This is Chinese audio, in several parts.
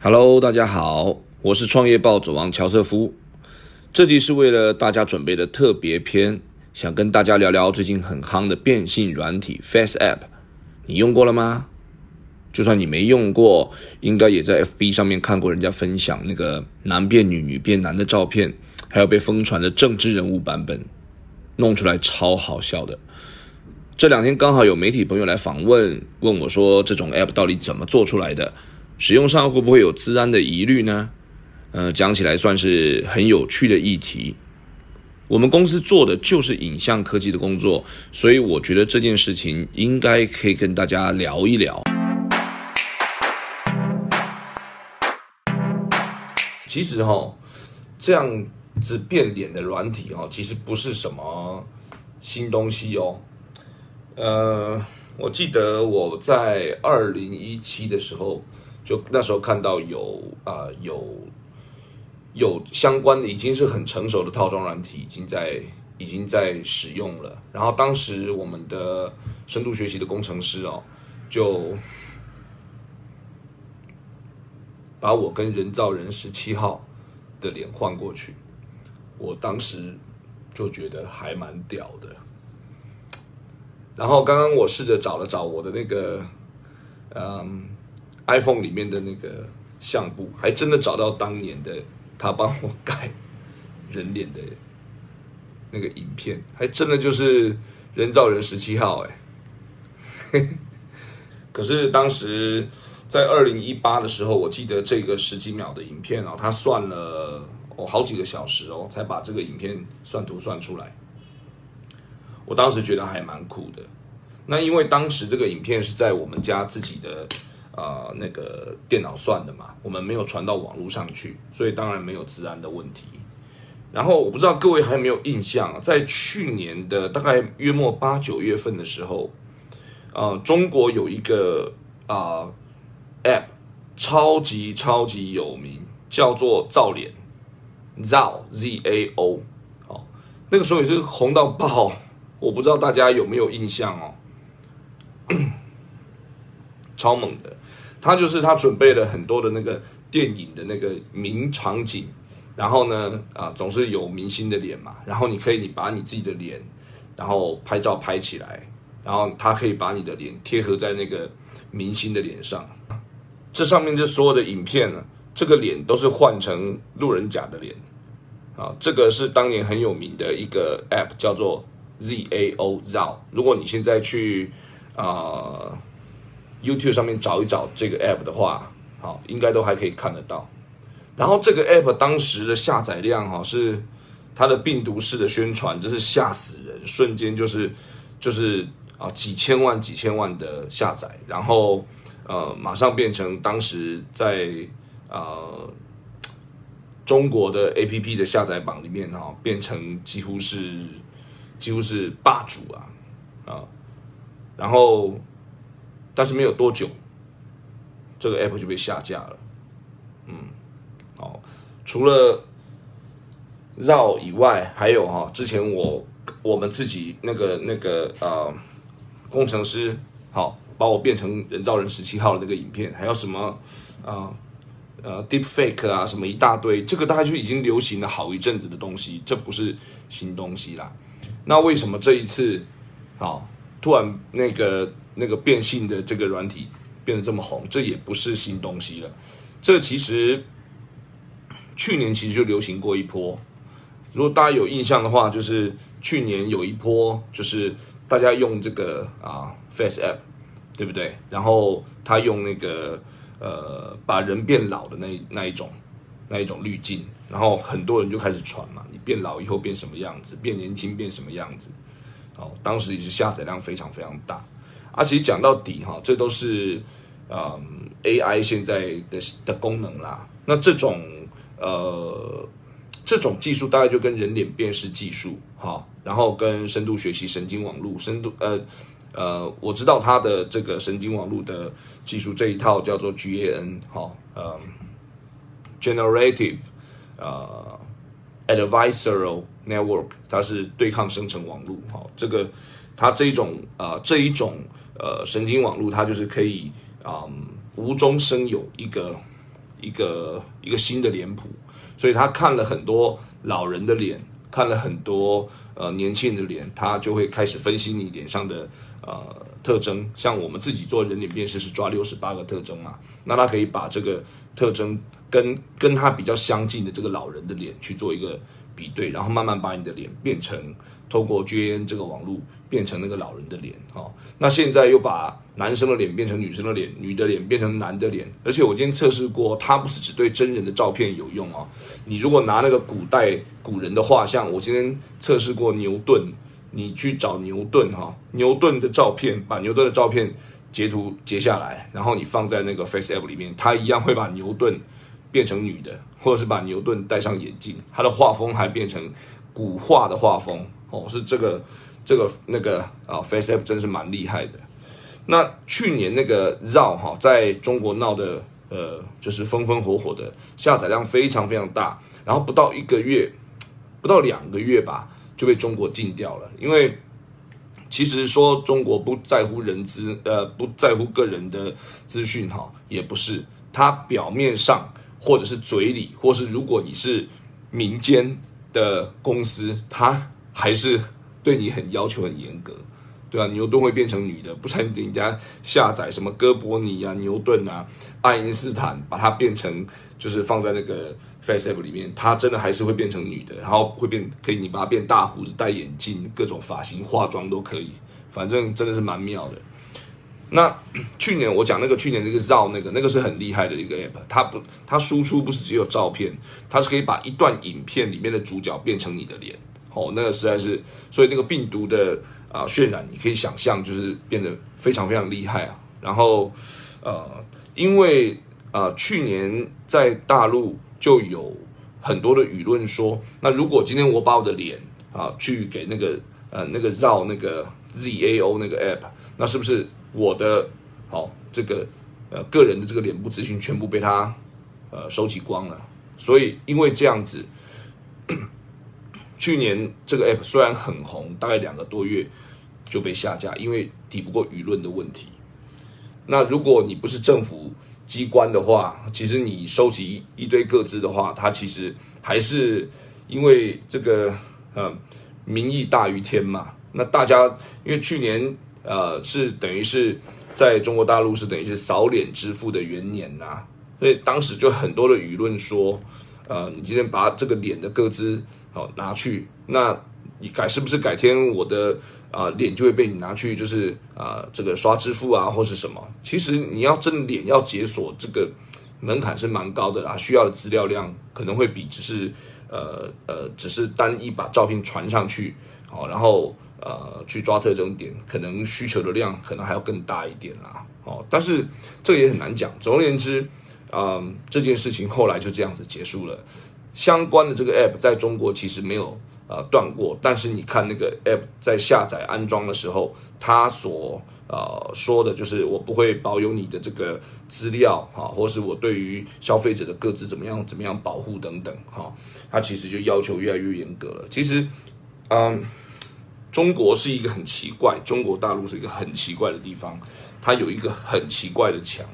Hello，大家好，我是创业暴走王乔瑟夫。这集是为了大家准备的特别篇，想跟大家聊聊最近很夯的变性软体 Face App。你用过了吗？就算你没用过，应该也在 FB 上面看过人家分享那个男变女、女变男的照片，还有被疯传的政治人物版本，弄出来超好笑的。这两天刚好有媒体朋友来访问，问我说这种 App 到底怎么做出来的？使用上会不会有治安的疑虑呢？呃，讲起来算是很有趣的议题。我们公司做的就是影像科技的工作，所以我觉得这件事情应该可以跟大家聊一聊。其实哈，这样子变脸的软体哈，其实不是什么新东西哦。呃，我记得我在二零一七的时候。就那时候看到有啊有有相关的已经是很成熟的套装软体已经在已经在使用了，然后当时我们的深度学习的工程师哦，就把我跟人造人十七号的脸换过去，我当时就觉得还蛮屌的。然后刚刚我试着找了找我的那个嗯。iPhone 里面的那个相簿，还真的找到当年的他帮我改人脸的那个影片，还真的就是人造人十七号哎。可是当时在二零一八的时候，我记得这个十几秒的影片哦，他算了哦好几个小时哦，才把这个影片算图算出来。我当时觉得还蛮酷的。那因为当时这个影片是在我们家自己的。啊，那个电脑算的嘛，我们没有传到网络上去，所以当然没有治安的问题。然后我不知道各位还有没有印象，在去年的大概约末八九月份的时候，呃，中国有一个啊 App 超级超级有名，叫做造脸，Zao Z A O，好，那个时候也是红到爆，我不知道大家有没有印象哦，超猛的。他就是他准备了很多的那个电影的那个名场景，然后呢，啊，总是有明星的脸嘛，然后你可以你把你自己的脸，然后拍照拍起来，然后他可以把你的脸贴合在那个明星的脸上，这上面这所有的影片呢，这个脸都是换成路人甲的脸，啊，这个是当年很有名的一个 App 叫做 Z A O Z O 如果你现在去啊。YouTube 上面找一找这个 App 的话，好，应该都还可以看得到。然后这个 App 当时的下载量哈是它的病毒式的宣传，真是吓死人，瞬间就是就是啊几千万几千万的下载，然后呃马上变成当时在呃中国的 APP 的下载榜里面哈变成几乎是几乎是霸主啊啊，然后。但是没有多久，这个 app 就被下架了。嗯，好，除了绕以外，还有哈，之前我我们自己那个那个呃工程师，好，把我变成人造人十七号的那个影片，还有什么啊呃 deep fake 啊，什么一大堆，这个大概就已经流行了好一阵子的东西，这不是新东西啦。那为什么这一次，好，突然那个？那个变性的这个软体变得这么红，这也不是新东西了。这其实去年其实就流行过一波。如果大家有印象的话，就是去年有一波，就是大家用这个啊 Face App，对不对？然后他用那个呃把人变老的那那一种那一种滤镜，然后很多人就开始传嘛，你变老以后变什么样子，变年轻变什么样子。哦，当时也是下载量非常非常大。啊，其实讲到底哈，这都是嗯 AI 现在的的功能啦。那这种呃这种技术大概就跟人脸辨识技术哈，然后跟深度学习神经网络深度呃呃，我知道它的这个神经网络的技术这一套叫做 GAN 哈，呃 Generative 呃 Adversarial Network，它是对抗生成网络哈，这个它这一种啊这一种。呃，神经网络它就是可以啊无中生有一个一个一个新的脸谱，所以他看了很多老人的脸，看了很多呃年轻人的脸，他就会开始分析你脸上的呃特征。像我们自己做人脸辨识是抓六十八个特征嘛，那他可以把这个特征跟跟他比较相近的这个老人的脸去做一个比对，然后慢慢把你的脸变成透过 G N 这个网络变成那个老人的脸哦。那现在又把男生的脸变成女生的脸，女的脸变成男的脸，而且我今天测试过，它不是只对真人的照片有用哦。你如果拿那个古代古人的画像，我今天测试过牛顿，你去找牛顿哈，牛顿的照片，把牛顿的照片截图截下来，然后你放在那个 Face App 里面，它一样会把牛顿变成女的，或者是把牛顿戴上眼镜，他的画风还变成古画的画风哦，是这个这个那个啊，Face App 真是蛮厉害的。那去年那个绕哈，在中国闹的呃，就是风风火火的，下载量非常非常大，然后不到一个月，不到两个月吧，就被中国禁掉了。因为其实说中国不在乎人资，呃，不在乎个人的资讯哈，也不是，它表面上或者是嘴里，或是如果你是民间的公司，它还是对你很要求很严格。对啊，牛顿会变成女的，不然人家下载什么哥白尼啊、牛顿啊、爱因斯坦，把它变成就是放在那个 Face App 里面，它真的还是会变成女的，然后会变可以你把它变大胡子、戴眼镜、各种发型、化妆都可以，反正真的是蛮妙的。那 去年我讲那个去年那个绕那个那个是很厉害的一个 App，它不它输出不是只有照片，它是可以把一段影片里面的主角变成你的脸，哦，那个实在是，所以那个病毒的。啊，渲染你可以想象，就是变得非常非常厉害啊。然后，呃，因为呃，去年在大陆就有很多的舆论说，那如果今天我把我的脸啊，去给那个呃那个绕那个 ZAO 那个 app，那是不是我的好这个呃个人的这个脸部资讯全部被他呃收集光了？所以因为这样子。去年这个 app 虽然很红，大概两个多月就被下架，因为抵不过舆论的问题。那如果你不是政府机关的话，其实你收集一堆个资的话，它其实还是因为这个呃民意大于天嘛。那大家因为去年呃是等于是在中国大陆是等于是扫脸支付的元年呐，所以当时就很多的舆论说，呃，你今天把这个脸的个资。好拿去，那你改是不是改天我的啊脸就会被你拿去，就是啊这个刷支付啊或是什么？其实你要真脸要解锁这个门槛是蛮高的啦，需要的资料量可能会比只是呃呃只是单一把照片传上去，好然后呃去抓特征点，可能需求的量可能还要更大一点啦。哦，但是这个也很难讲。总而言之，嗯这件事情后来就这样子结束了。相关的这个 app 在中国其实没有呃断过，但是你看那个 app 在下载安装的时候，它所呃说的就是我不会保有你的这个资料哈，或是我对于消费者的各自怎么样怎么样保护等等哈，它其实就要求越来越严格了。其实，嗯，中国是一个很奇怪，中国大陆是一个很奇怪的地方，它有一个很奇怪的墙，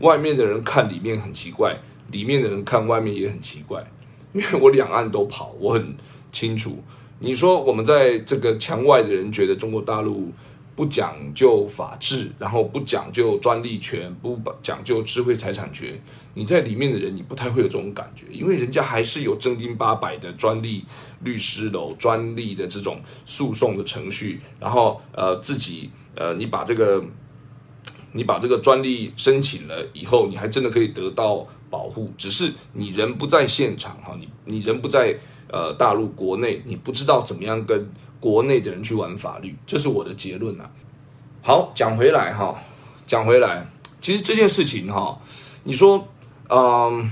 外面的人看里面很奇怪，里面的人看外面也很奇怪。因为我两岸都跑，我很清楚。你说我们在这个墙外的人觉得中国大陆不讲究法治，然后不讲究专利权，不讲究智慧财产权。你在里面的人，你不太会有这种感觉，因为人家还是有正经八百的专利律师楼、专利的这种诉讼的程序。然后呃，自己呃，你把这个你把这个专利申请了以后，你还真的可以得到。保护只是你人不在现场哈，你你人不在呃大陆国内，你不知道怎么样跟国内的人去玩法律，这是我的结论呐。好，讲回来哈，讲回来，其实这件事情哈，你说嗯，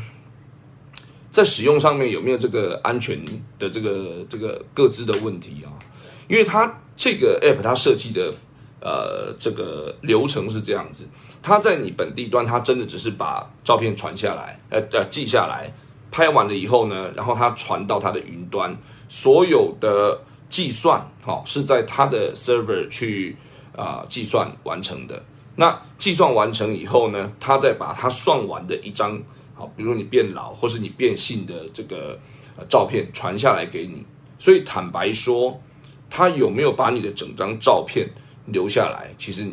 在使用上面有没有这个安全的这个这个各自的问题啊？因为它这个 app 它设计的。呃，这个流程是这样子，它在你本地端，它真的只是把照片传下来，呃呃记下来，拍完了以后呢，然后它传到它的云端，所有的计算，哈，是在他的 server 去啊计算完成的。那计算完成以后呢，他再把他算完的一张好，比如说你变老或是你变性的这个呃照片传下来给你。所以坦白说，他有没有把你的整张照片留下来，其实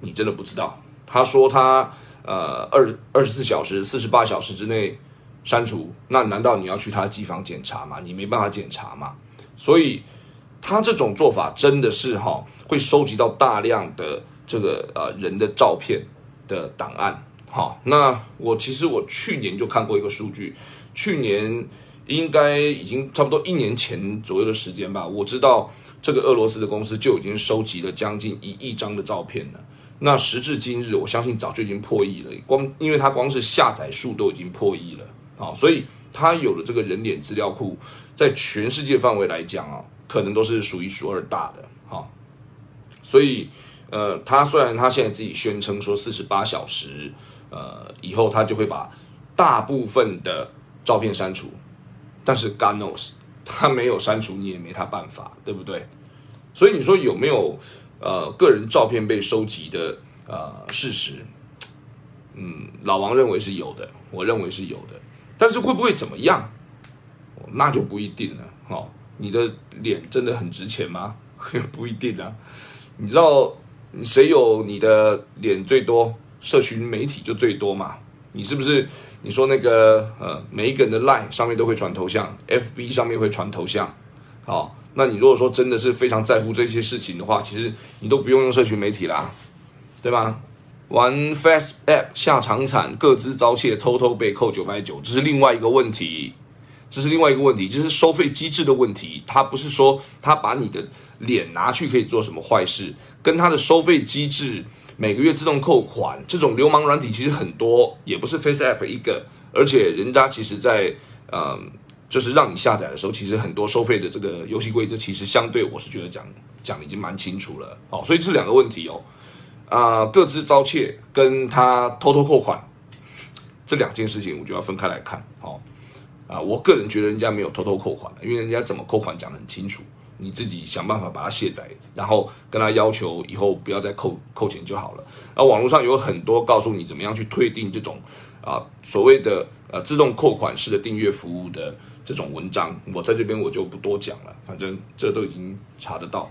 你真的不知道。他说他呃二二十四小时、四十八小时之内删除，那难道你要去他的机房检查吗？你没办法检查嘛。所以他这种做法真的是哈，会收集到大量的这个呃人的照片的档案。好，那我其实我去年就看过一个数据，去年应该已经差不多一年前左右的时间吧。我知道这个俄罗斯的公司就已经收集了将近一亿张的照片了。那时至今日，我相信早就已经破亿了。光因为它光是下载数都已经破亿了，啊，所以它有了这个人脸资料库，在全世界范围来讲啊，可能都是数一数二大的。哈，所以呃，他虽然他现在自己宣称说四十八小时。呃，以后他就会把大部分的照片删除，但是 God knows，他没有删除，你也没他办法，对不对？所以你说有没有呃个人照片被收集的呃事实？嗯，老王认为是有的，我认为是有的，但是会不会怎么样？那就不一定了。哦，你的脸真的很值钱吗？不一定啊。你知道谁有你的脸最多？社群媒体就最多嘛，你是不是？你说那个呃，每一个人的 line 上面都会传头像，FB 上面会传头像，好，那你如果说真的是非常在乎这些事情的话，其实你都不用用社群媒体啦，对吧？玩 Fast App 下场惨，各自遭窃，偷偷被扣九百九，这是另外一个问题，这是另外一个问题，就是收费机制的问题。他不是说他把你的脸拿去可以做什么坏事，跟他的收费机制。每个月自动扣款这种流氓软体其实很多，也不是 Face App 一个，而且人家其实在嗯，就是让你下载的时候，其实很多收费的这个游戏规则，其实相对我是觉得讲讲已经蛮清楚了。好，所以这两个问题哦，啊，各自遭窃跟他偷偷扣款这两件事情，我就要分开来看。好，啊，我个人觉得人家没有偷偷扣款，因为人家怎么扣款讲得很清楚。你自己想办法把它卸载，然后跟他要求以后不要再扣扣钱就好了。而网络上有很多告诉你怎么样去退订这种啊所谓的呃自动扣款式的订阅服务的这种文章，我在这边我就不多讲了，反正这都已经查得到。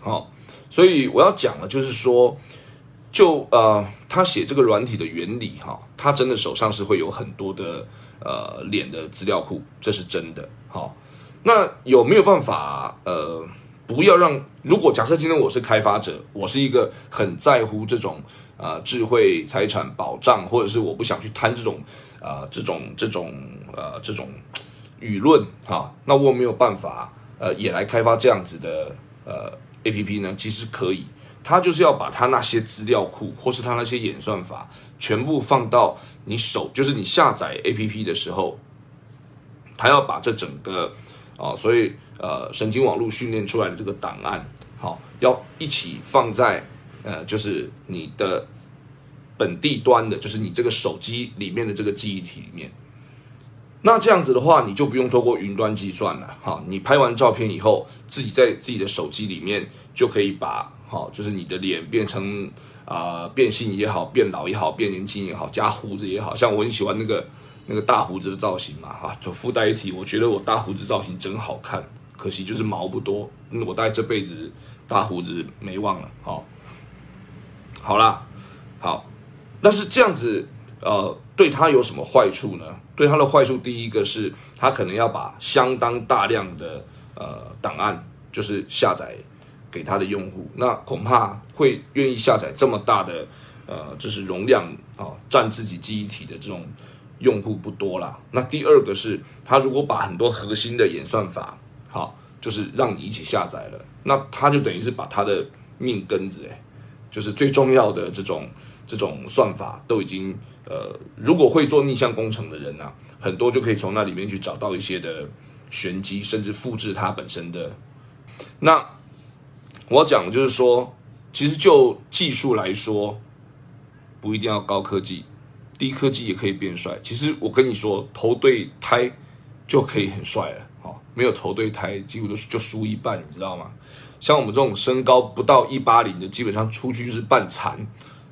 好，所以我要讲的就是说，就呃他写这个软体的原理哈，他真的手上是会有很多的呃脸的资料库，这是真的。好。那有没有办法？呃，不要让。如果假设今天我是开发者，我是一个很在乎这种啊智慧财产保障，或者是我不想去贪这种啊这种这种呃这种舆论哈，那我没有办法呃也来开发这样子的呃 A P P 呢？其实可以，他就是要把他那些资料库或是他那些演算法全部放到你手，就是你下载 A P P 的时候，他要把这整个。啊，所以呃，神经网络训练出来的这个档案，好，要一起放在呃，就是你的本地端的，就是你这个手机里面的这个记忆体里面。那这样子的话，你就不用透过云端计算了，哈，你拍完照片以后，自己在自己的手机里面就可以把，好，就是你的脸变成啊，变性也好，变老也好，变年轻也好，加胡子也好像我很喜欢那个。那个大胡子的造型嘛，哈，就附带一提，我觉得我大胡子造型真好看，可惜就是毛不多，我大概这辈子大胡子没忘了，好，好啦，好，但是这样子，呃，对他有什么坏处呢？对他的坏处，第一个是他可能要把相当大量的呃档案，就是下载给他的用户，那恐怕会愿意下载这么大的呃，就是容量啊，占自己记忆体的这种。用户不多啦。那第二个是，他如果把很多核心的演算法，好，就是让你一起下载了，那他就等于是把他的命根子，诶，就是最重要的这种这种算法都已经，呃，如果会做逆向工程的人呐，很多就可以从那里面去找到一些的玄机，甚至复制它本身的。那我要讲的就是说，其实就技术来说，不一定要高科技。低科技也可以变帅。其实我跟你说，投对胎就可以很帅了。哦，没有投对胎，几乎都是就输一半，你知道吗？像我们这种身高不到一八零的，基本上出去就是半残。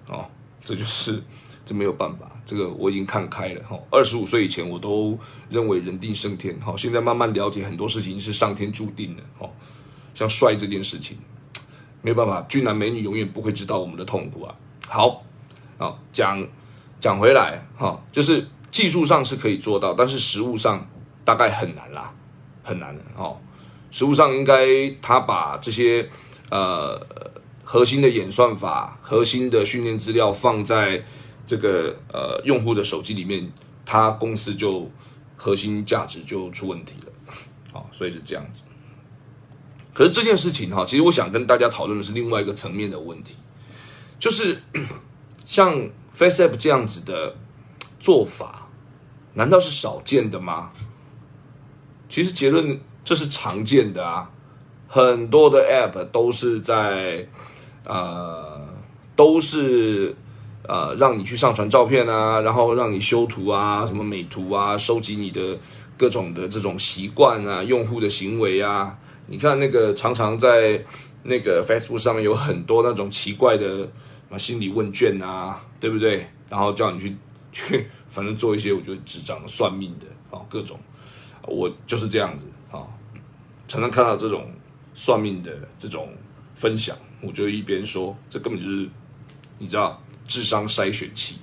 哦，这就是这没有办法，这个我已经看开了哈。二十五岁以前我都认为人定胜天，哈，现在慢慢了解很多事情是上天注定的，哦，像帅这件事情，没有办法，俊男美女永远不会知道我们的痛苦啊。好，好讲讲回来哈，就是技术上是可以做到，但是实物上大概很难啦，很难的哦。实物上应该他把这些呃核心的演算法、核心的训练资料放在这个呃用户的手机里面，他公司就核心价值就出问题了。好，所以是这样子。可是这件事情哈，其实我想跟大家讨论的是另外一个层面的问题。就是 像 FaceApp 这样子的做法，难道是少见的吗？其实结论这是常见的啊，很多的 App 都是在呃都是呃让你去上传照片啊，然后让你修图啊，什么美图啊，收集你的各种的这种习惯啊，用户的行为啊。你看那个常常在那个 Facebook 上面有很多那种奇怪的。啊，心理问卷啊，对不对？然后叫你去 去，反正做一些我觉得智障算命的啊，各种，我就是这样子啊，常常看到这种算命的这种分享，我就一边说，这根本就是你知道智商筛选器，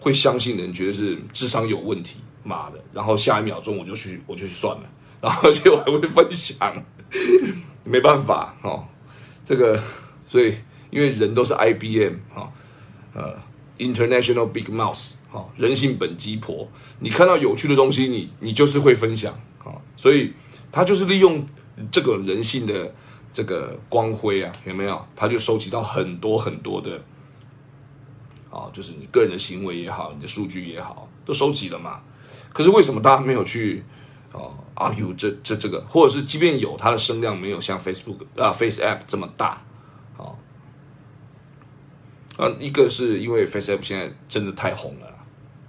会相信的人觉得是智商有问题，妈的！然后下一秒钟我就去我就去算了，然后而且我还会分享，没办法哦，这个所以。因为人都是 IBM 哈，呃，International Big Mouse 哈，人性本鸡婆。你看到有趣的东西，你你就是会分享啊，所以他就是利用这个人性的这个光辉啊，有没有？他就收集到很多很多的，啊，就是你个人的行为也好，你的数据也好，都收集了嘛。可是为什么大家没有去啊 argue 这这这个，或者是即便有，它的声量没有像 Facebook 啊 Face App 这么大？啊，一个是因为 FaceApp 现在真的太红了，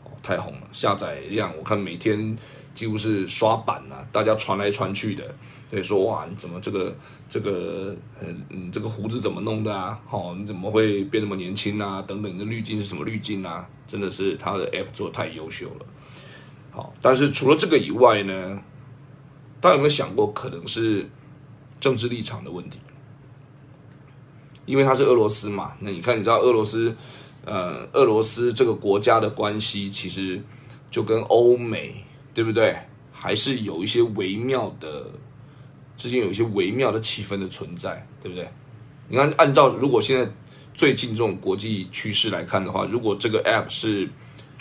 哦，太红了，下载量我看每天几乎是刷版啊，大家传来传去的，所以，说哇，你怎么这个这个嗯嗯，这个胡子怎么弄的啊？好，你怎么会变那么年轻啊？等等你，的滤镜是什么滤镜啊？真的是它的 App 做的太优秀了，好，但是除了这个以外呢，大家有没有想过可能是政治立场的问题？因为它是俄罗斯嘛，那你看，你知道俄罗斯，呃，俄罗斯这个国家的关系其实就跟欧美，对不对？还是有一些微妙的之间有一些微妙的气氛的存在，对不对？你看，按照如果现在最近这种国际趋势来看的话，如果这个 App 是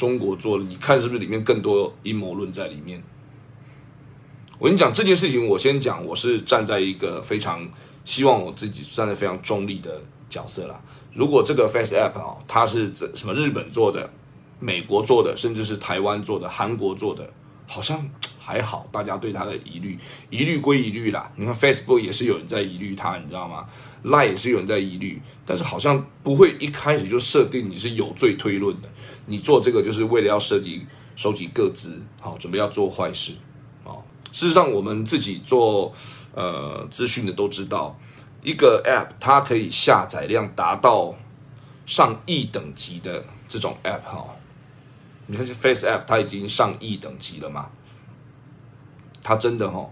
中国做的，你看是不是里面更多阴谋论在里面？我跟你讲这件事情，我先讲，我是站在一个非常。希望我自己站在非常中立的角色啦。如果这个 Face App 啊，它是什么日本做的、美国做的，甚至是台湾做的、韩国做的，好像还好，大家对它的疑虑，疑虑归疑虑啦。你看 Facebook 也是有人在疑虑它，你知道吗？Line 也是有人在疑虑，但是好像不会一开始就设定你是有罪推论的。你做这个就是为了要涉及收集各资，好，准备要做坏事，好。事实上，我们自己做。呃，资讯的都知道，一个 App 它可以下载量达到上亿等级的这种 App 哈，你看这 Face App 它已经上亿等级了嘛，他真的哈，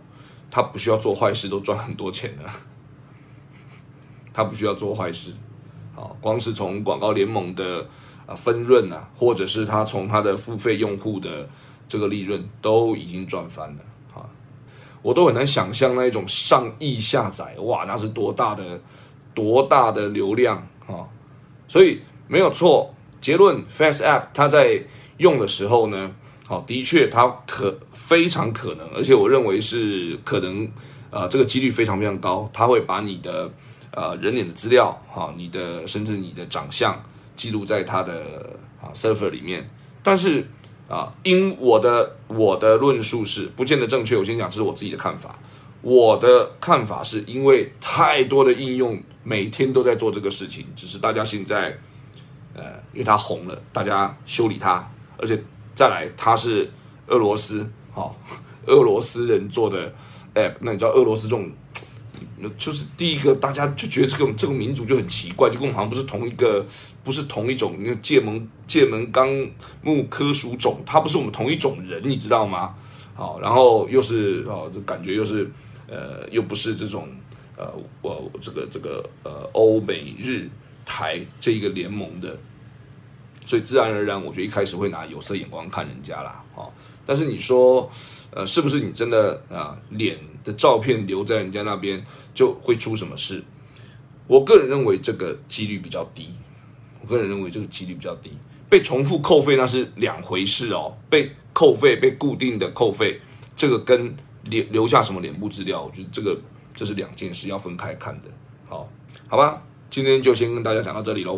他不需要做坏事都赚很多钱的，他不需要做坏事，好，光是从广告联盟的啊分润啊，或者是他从他的付费用户的这个利润都已经赚翻了啊。我都很难想象那一种上亿下载，哇，那是多大的多大的流量啊！所以没有错，结论，Face App 它在用的时候呢，好，的确它可非常可能，而且我认为是可能，呃，这个几率非常非常高，它会把你的呃人脸的资料，哈，你的甚至你的长相记录在它的啊 server 里面，但是。啊，因我的我的论述是不见得正确，我先讲这是我自己的看法。我的看法是因为太多的应用每天都在做这个事情，只是大家现在，呃，因为它红了，大家修理它，而且再来它是俄罗斯，好，俄罗斯人做的 app，那你知道俄罗斯这种就是第一个，大家就觉得这个这个民族就很奇怪，就跟我们好像不是同一个，不是同一种，因为界门界门纲目科属种，它不是我们同一种人，你知道吗？好，然后又是哦，这感觉又是呃，又不是这种呃，我这个这个呃，欧美日台这一个联盟的，所以自然而然，我觉得一开始会拿有色眼光看人家啦，哦，但是你说呃，是不是你真的啊脸？的照片留在人家那边就会出什么事？我个人认为这个几率比较低。我个人认为这个几率比较低，被重复扣费那是两回事哦。被扣费、被固定的扣费，这个跟留留下什么脸部资料，我觉得这个这是两件事，要分开看的。好，好吧，今天就先跟大家讲到这里喽。